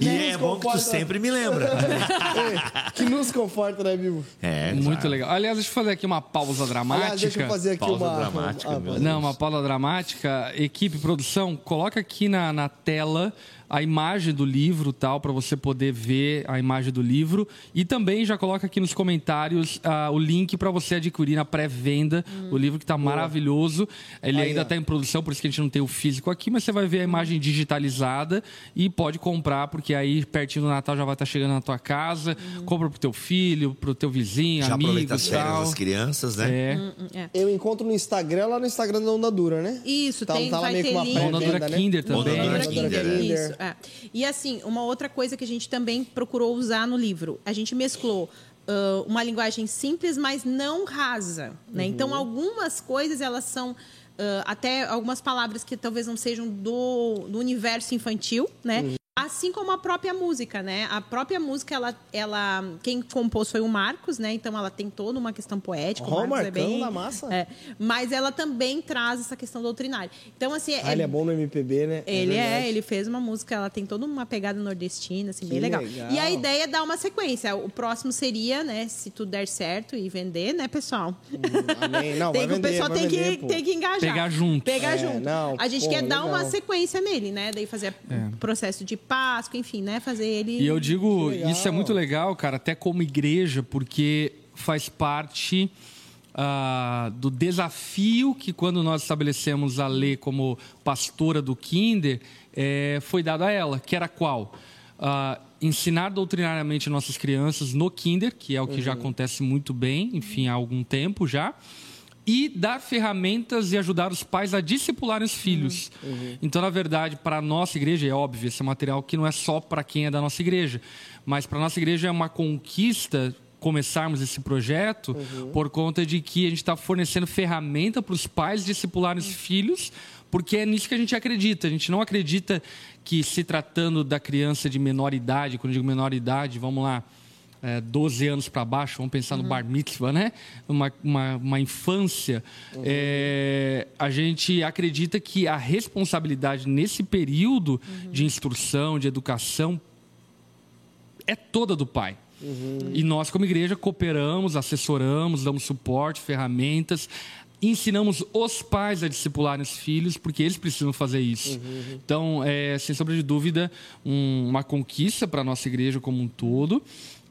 E é bom que tu sempre me lembra. [laughs] É, que nos conforta, né, Bibo? É, Muito claro. legal. Aliás, deixa eu fazer aqui uma pausa dramática. Aliás, deixa eu fazer aqui Pausa uma... dramática, Ah. Não, uma pausa dramática. Equipe, produção, coloca aqui na, na tela a imagem do livro, tal, para você poder ver a imagem do livro. E também já coloca aqui nos comentários ah, o link para você adquirir na pré-venda o livro que está maravilhoso. Ele Aí, ainda está em produção, por isso que a gente não tem o físico aqui, mas você vai ver a imagem digitalizada e pode comprar, porque aí pertinho do Natal já vai estar chegando na tua casa. Compra pro teu filho, pro teu vizinho, Já amigo, aproveita as férias tal. das crianças, né? É. Hum, é. Eu encontro no Instagram, lá no Instagram da Onda Dura, né? Isso, Tá- tem, tá lá vai meio ter com uma link. pré-venda, Onda Dura né? Kinder também. Onda Dura Kinder, Kinder, é. Isso, é. E assim, uma outra coisa que a gente também procurou usar no livro, a gente mesclou ah, uma linguagem simples, mas não rasa. Né? Então, algumas coisas elas são ah, até algumas palavras que talvez não sejam do, do universo infantil, né? Assim como a própria música, né? A própria música, ela, ela, quem compôs foi o Marcos, né? Então ela tem toda uma questão poética. Ó, o Marcos é bem, na massa. é. mas ela também traz essa questão doutrinária. Então assim, Ah, ele é bom no MPB, né? ele é, verdade. ele fez uma música, ela tem toda uma pegada nordestina, assim, Que bem legal. legal. E a ideia é dar uma sequência. O próximo seria, né, se tudo der certo e vender, né, pessoal? Amém. [laughs] Não, tem vai vender, o pessoal vai tem, vender, que, pô. tem que engajar. Pegar junto. Pegar É, junto. não, a gente pô, quer dar legal. uma sequência nele, né? Daí fazer o processo de Páscoa, enfim, né? Fazer ele. E eu digo, isso é muito legal, cara, até como igreja, porque faz parte ah, do desafio que quando nós estabelecemos a lei como pastora do Kinder, eh, foi dado a ela, que era qual? Ah, ensinar doutrinariamente nossas crianças no Kinder, que é o que já acontece muito bem, enfim, há algum tempo já, e dar ferramentas e ajudar os pais a discipularem os filhos. Então, na verdade, para a nossa igreja, é óbvio, esse é um material que não é só para quem é da nossa igreja, mas para a nossa igreja é uma conquista começarmos esse projeto por conta de que a gente está fornecendo ferramenta para os pais discipularem os filhos, porque é nisso que a gente acredita. A gente não acredita que se tratando da criança de menor idade, quando eu digo menor idade, vamos lá, é, 12 anos para baixo, vamos pensar no bar mitzvah, né? Uma, uma, uma infância, é, a gente acredita que a responsabilidade nesse período de instrução, de educação, é toda do pai. E nós, como igreja, cooperamos, assessoramos, damos suporte, ferramentas, ensinamos os pais a discipularem os filhos, porque eles precisam fazer isso. Então, é, sem sombra de dúvida, um- uma conquista para a nossa igreja como um todo.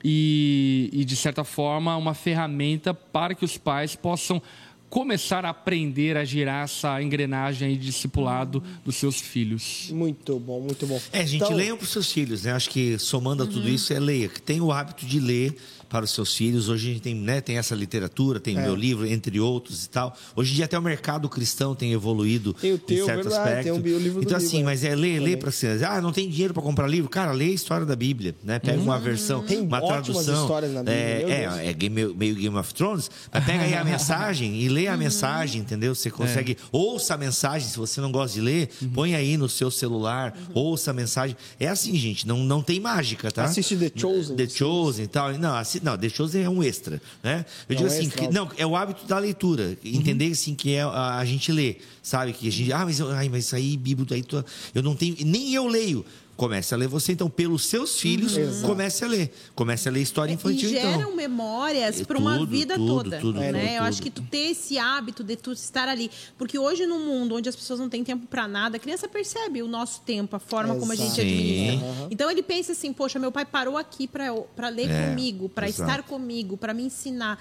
E, e, de certa forma, uma ferramenta para que os pais possam começar a aprender a girar essa engrenagem aí de discipulado dos seus filhos. Muito bom, muito bom. É, gente, Então, leiam para os seus filhos, né? Acho que somando a tudo isso é leia. Que tenha o hábito de ler para os seus filhos. Hoje a gente tem, né, tem essa literatura, tem o É. meu livro, entre outros e tal. Hoje em dia até o mercado cristão tem evoluído Tem o teu, em certo verdade, aspecto. tem o bi- o livro então, livro, assim, é. mas é ler, ler para crianças. Ah, não tem dinheiro para comprar livro? Cara, lê a história da Bíblia, né? Pega uma versão, Tem uma tradução. histórias na Bíblia, é, é, é game- meio Game of Thrones, mas pega aí a [laughs] mensagem e lê a mensagem, entendeu? Você consegue. Ouça a mensagem, se você não gosta de ler, põe aí no seu celular, ouça a mensagem. É assim, gente, não, não tem mágica, tá? Assiste The Chosen. The Chosen e tal. Não, assi- não, Chosen é um extra, né? Eu digo Não, assim, que- não, é o hábito da leitura. Entender assim que é a, a gente lê, sabe? Que a gente, ah, mas, ai, mas isso aí, Bíblia, aí tô- eu não tenho, nem eu leio. Comece a ler você, então, pelos seus filhos, comece a ler. Comece a ler história infantil, e geram então. memórias É para uma tudo, vida tudo, toda. tudo, né? tudo, Eu acho que tu ter esse hábito de tu estar ali. Porque hoje, no mundo onde as pessoas não têm tempo para nada, a criança percebe o nosso tempo, a forma como a gente Exato. administra. Sim. Então ele pensa assim: poxa, meu pai parou aqui para ler É, comigo, para exato. estar comigo, para me ensinar.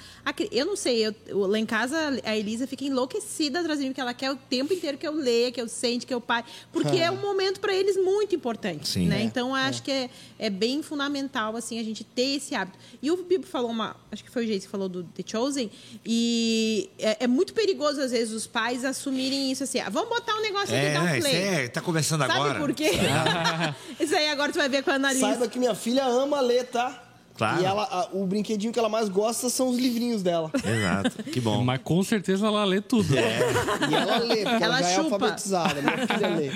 Eu não sei, eu, eu- lá em casa a Elisa fica enlouquecida trazendo que ela quer o tempo inteiro que eu leia, que eu sente, que eu pare. Porque é um momento para eles muito importante. Sim. né? É, Então, eu acho que é, é bem fundamental assim a gente ter esse hábito. E o Bibo falou uma, acho que foi o Geis que falou do The Chosen, e é, é muito perigoso às vezes os pais assumirem isso assim, ah, vamos botar um negócio aqui É, dar um play. é, tá começando Sabe agora. por quê? [laughs] isso aí agora tu vai ver com a Annalise. Saiba que minha filha ama ler, tá? Claro. E ela, a- o brinquedinho que ela mais gosta são os livrinhos dela. Exato, que bom. Mas com certeza ela lê tudo. E ela lê, porque ela, Ela já é chupa. alfabetizada. Minha filha lê.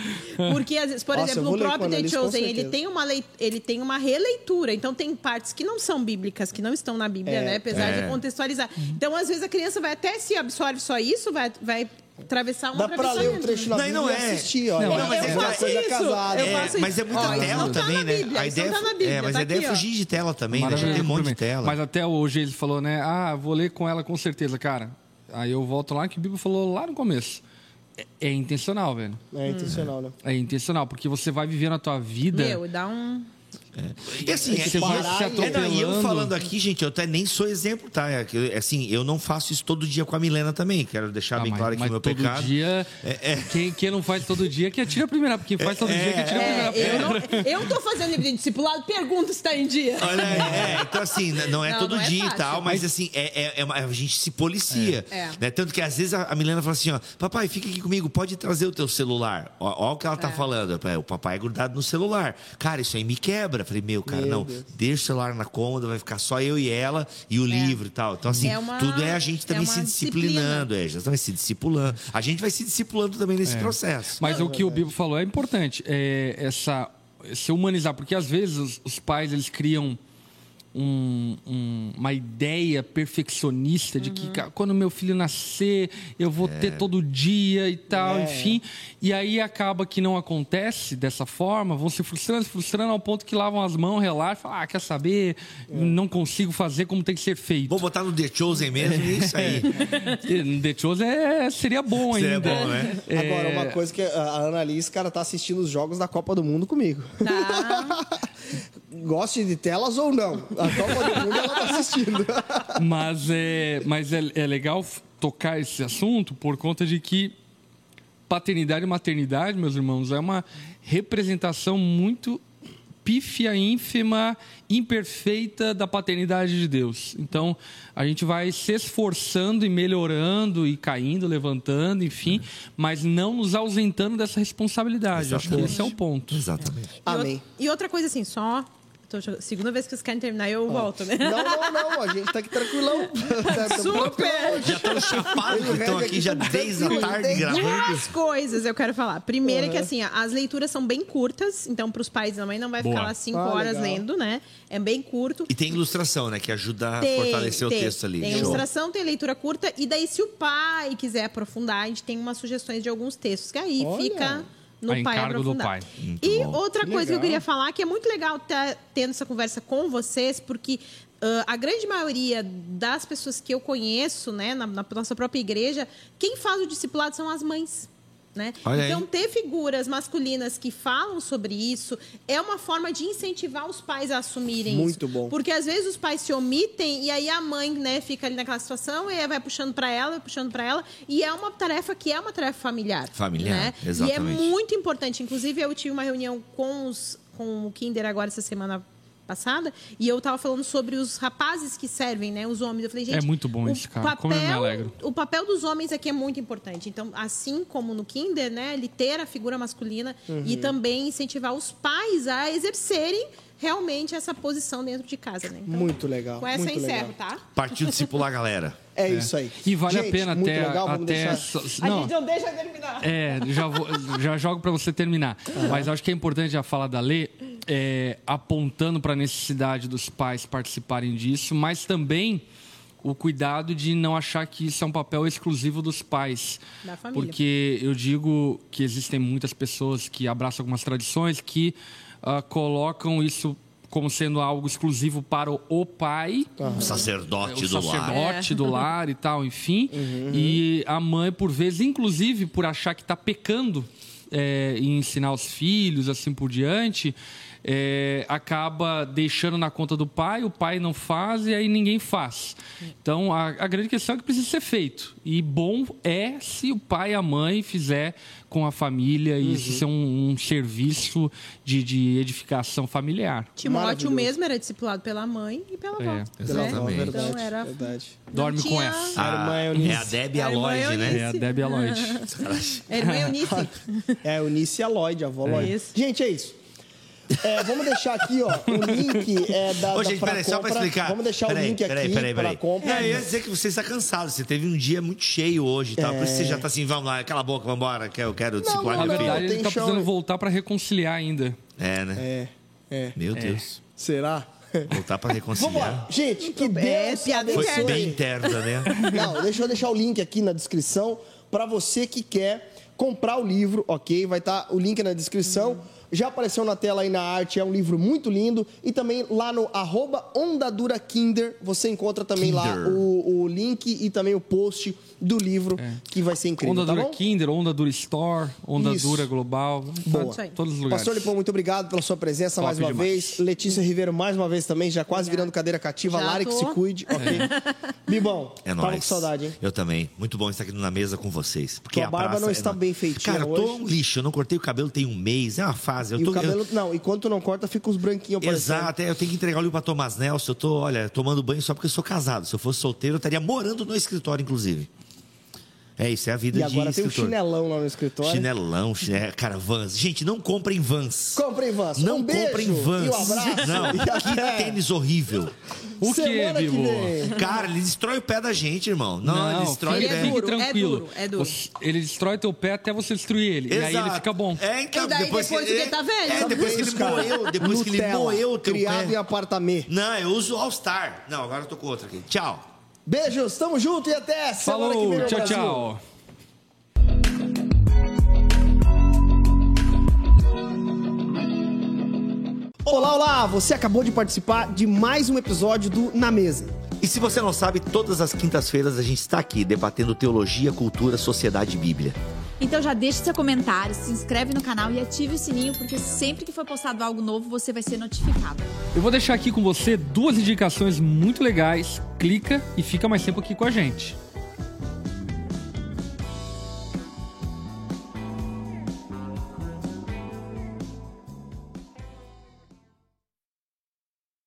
Porque, às vezes, por Nossa, exemplo, com próprio The Chosen, ele tem, uma lei, ele tem uma releitura. Então, tem partes que não são bíblicas, que não estão na Bíblia, É, né? Apesar é. de contextualizar. Então, às vezes, a criança vai até se absorve só isso, vai, vai atravessar um Dá pra ler um atravessamento. trecho na Não, e Bíblia não e é. assistir, olha. Não, É mas uma é- faço coisa isso. casada. Eu É, mas é muita Ó, isso tela tá também, né? Bíblia, a ideia, tá na Bíblia, é, mas tá a ideia é aqui, ó. fugir de tela também, né? Já tem um monte de tela. Mas até hoje ele falou, né? Ah, vou ler com ela com certeza, cara. Aí eu volto lá que o Bíblia falou lá no começo. É, é intencional, velho. É intencional, né? É intencional, porque você vai vivendo a tua vida. Meu, dá um... E assim, é, Você vai parar se e- É, não, e eu falando aqui, gente, eu até nem sou exemplo, tá? É que, assim, eu não faço isso todo dia com a Milena também. Quero deixar Ah, bem mas, claro aqui mas o meu todo pecado. dia. Quem, quem não faz todo dia, que atira a primeira. Porque quem faz todo dia, que atira a primeira É, eu, pedra. não, eu tô fazendo livro de discipulado, pergunta se tá em dia. Olha, é, então assim, n- não é Não, todo não é dia e fácil. tal, mas assim, é, é- é uma- a gente se policia. É. É. Né? Tanto que às vezes a, a Milena fala assim, ó, papai, fica aqui comigo, pode trazer o teu celular. Ó, ó o que ela tá É. falando. "É, O papai é grudado no celular. Cara, isso aí me quebra. Falei, meu, cara, Meu não, Deus. deixa o celular na cômoda, vai ficar só eu e ela e o livro e tal. Então, assim, É uma- tudo é a gente também é se disciplinando, é, já vai se discipulando. A gente vai se discipulando também nesse processo. Mas o que o Bibo falou é importante, é essa se humanizar, porque às vezes os, os pais eles criam um- um- uma ideia perfeccionista de que ca- quando meu filho nascer eu vou ter todo dia e tal, É. enfim, e aí acaba que não acontece dessa forma, vão se frustrando, se frustrando ao ponto que lavam as mãos, relaxam, falam, ah, quer saber, não consigo fazer como tem que ser feito. Vou botar no The Chosen mesmo, e é isso aí. [laughs] E The Chosen é, seria bom Seria ainda. bom, né? Agora, uma coisa que a a Annalise, cara, tá assistindo os jogos da Copa do Mundo comigo. Tá. [laughs] Goste de telas ou não. A Copa do Mundo ela tá assistindo. [laughs] Mas é, mas é, é legal tocar esse assunto por conta de que paternidade e maternidade, meus irmãos, é uma representação muito pífia, ínfima, imperfeita da paternidade de Deus. Então, a gente vai se esforçando e melhorando e caindo, levantando, enfim, mas não nos ausentando dessa responsabilidade. Acho que Exatamente. esse é o ponto. Exatamente. E, Amém. e outra coisa assim, só Tô, segunda vez que vocês querem terminar, eu volto, né? Não, não, não. A gente tá aqui tranquilão. [laughs] Tá Super! Já estão chapados, estão aqui já desde a tarde gravando. Duas coisas eu quero falar. Primeiro é que assim, as leituras são bem curtas, então para os pais também não vai Boa. ficar lá cinco Ah, horas legal. lendo, né? É bem curto. E tem ilustração, né? Que ajuda a Tem, fortalecer tem. o texto ali. Tem Show. ilustração, tem leitura curta, e daí, se o pai quiser aprofundar, a gente tem umas sugestões de alguns textos, que aí Olha. fica no A pai encargo do pai. Muito e bom. outra Que coisa que eu legal. queria falar, que é muito legal estar tendo essa conversa com vocês, porque ah, a grande maioria das pessoas que eu conheço, né, na, na nossa própria igreja, quem faz o discipulado são as mães. Né? Então, ter figuras masculinas que falam sobre isso é uma forma de incentivar os pais a assumirem Muito isso. bom. Porque às vezes os pais se omitem e aí a mãe, né, fica ali naquela situação e vai puxando para ela, vai puxando para ela, e é uma tarefa que é uma tarefa familiar. Familiar, né? exatamente. E é muito importante. Inclusive, eu tive uma reunião com, os, com o Kinder agora essa semana passada e eu tava falando sobre os rapazes que servem, né, os homens. Eu falei, gente, É muito bom o isso, cara. Como eu me alegro. o papel dos homens aqui é muito importante. Então, assim como no Kinder, né, ele ter a figura masculina Uhum. e também incentivar os pais a exercerem realmente essa posição dentro de casa, né? Então, Muito legal. com essa eu muito encerro, legal. tá? Partiu discipular a galera. É, isso aí. E vale Gente, a pena muito até. legal, até deixar- só- A não, gente não deixa terminar. É, já, vou- já jogo para você terminar. Mas acho que é importante já falar da lei, é, apontando para a necessidade dos pais participarem disso, mas também o cuidado de não achar que isso é um papel exclusivo dos pais. Da família. Porque eu digo que existem muitas pessoas que abraçam algumas tradições que ah, colocam isso como sendo algo exclusivo para o, pai O sacerdote o do lar. sacerdote É. do [laughs] lar e tal, enfim. Uhum, E a mãe, por vezes, inclusive por achar que está pecando é, em ensinar os filhos, assim por diante, é, acaba deixando na conta do pai, o pai não faz e aí ninguém faz. Então, a, a grande questão é que precisa ser feito. E bom é se o pai e a mãe fizer com a família e Uhum. isso ser um, um serviço de, de edificação familiar. Timóteo mesmo era discipulado pela mãe e pela avó. É, né? exatamente. Verdade, Então era- verdade. Dorme Não com tinha- essa. A irmã Ah, Eunice. é a Debbie e a A Lloyd, né? É a Debbie Aloyd. É irmã Eunice. É, a [laughs] Eunice e [laughs] a Lloyd, a avó Lloyd. Isso. Gente, é isso. É, vamos deixar aqui, ó, o link é, da, Ô, gente, pra peraí, só pra explicar. Vamos deixar Peraí, o link peraí, aqui peraí, para peraí. compra. É, eu ia dizer que você está cansado. Você teve um dia muito cheio hoje, tá? Por isso você já tá assim, vamos lá, cala a boca, vamos embora, que eu quero Na meu filho. verdade, ele tem tá chão- precisando voltar para reconciliar ainda. É, né? É, é. Meu Deus. Será? Voltar pra Vamos reconciliar. lá. Gente, que É, Deus piada Foi abençoe. bem interna, né? [laughs] Não, deixa eu deixar o link aqui na descrição para você que quer comprar o livro, ok? Vai estar o link na descrição. Já apareceu na tela aí na arte, é um livro muito lindo. E também lá no arroba Ondadura Kinder, você encontra também lá Kinder. o, o link e também o post do livro, que vai ser incrível, Onda tá Dura bom? Kinder, Onda Dura Store, Onda Isso. Dura Global. Boa. Aí. Todos os lugares. Pastor Lipão, muito obrigado pela sua presença Top mais uma demais. vez. Letícia Ribeiro, mais uma vez também, já quase virando cadeira cativa. Já Lari, que tô. se cuide, ok? [laughs] Bibão, É tava nóis. com saudade, hein? Eu também. Muito bom estar aqui na mesa com vocês. Porque Tua a barba não é está bem feitinha Cara, eu tô hoje. um lixo. Eu não cortei o cabelo tem um mês. É uma fase. Eu E tô, o cabelo, não, e quando tu não corta, fica os branquinhos eu. Exato, é, eu tenho que entregar o livro pra Thomas Nelson. Eu tô, olha, tomando banho só porque eu sou casado. Se eu fosse solteiro, eu estaria morando no escritório, inclusive. É isso, é a vida E de agora tem um chinelão lá no escritório. Chinelão, chinelo, cara, vans. Gente, não comprem vans. Comprem vans. Não um comprem vans. E um abraço. Não, [laughs] que tênis horrível. O que, semana que Bibo? vem. Cara, ele destrói o pé da gente, irmão. Não, ele destrói Ele o é pé. Fique duro, é tranquilo. duro, é duro. Você- Ele destrói teu pé até você destruir ele. E aí ele Exato. fica bom. É, então, E daí depois que, que tá velho? É, depois que ele moeu, depois que ele Nutella, moeu o teu Criado pé. em apartamento. Não, eu uso All Star. Não, agora eu tô com outro aqui. Tchau. Beijos, tamo junto e até semana que vem, Falou, tchau, Brasil. tchau. Olá, olá! Você acabou de participar de mais um episódio do Na Mesa. E se você não sabe, todas as quintas-feiras a gente está aqui debatendo teologia, cultura, sociedade e Bíblia. Então já deixe seu comentário, se inscreve no canal e ative o sininho, porque sempre que for postado algo novo, você vai ser notificado. Eu vou deixar aqui com você duas indicações muito legais. Clica e fica mais tempo aqui com a gente.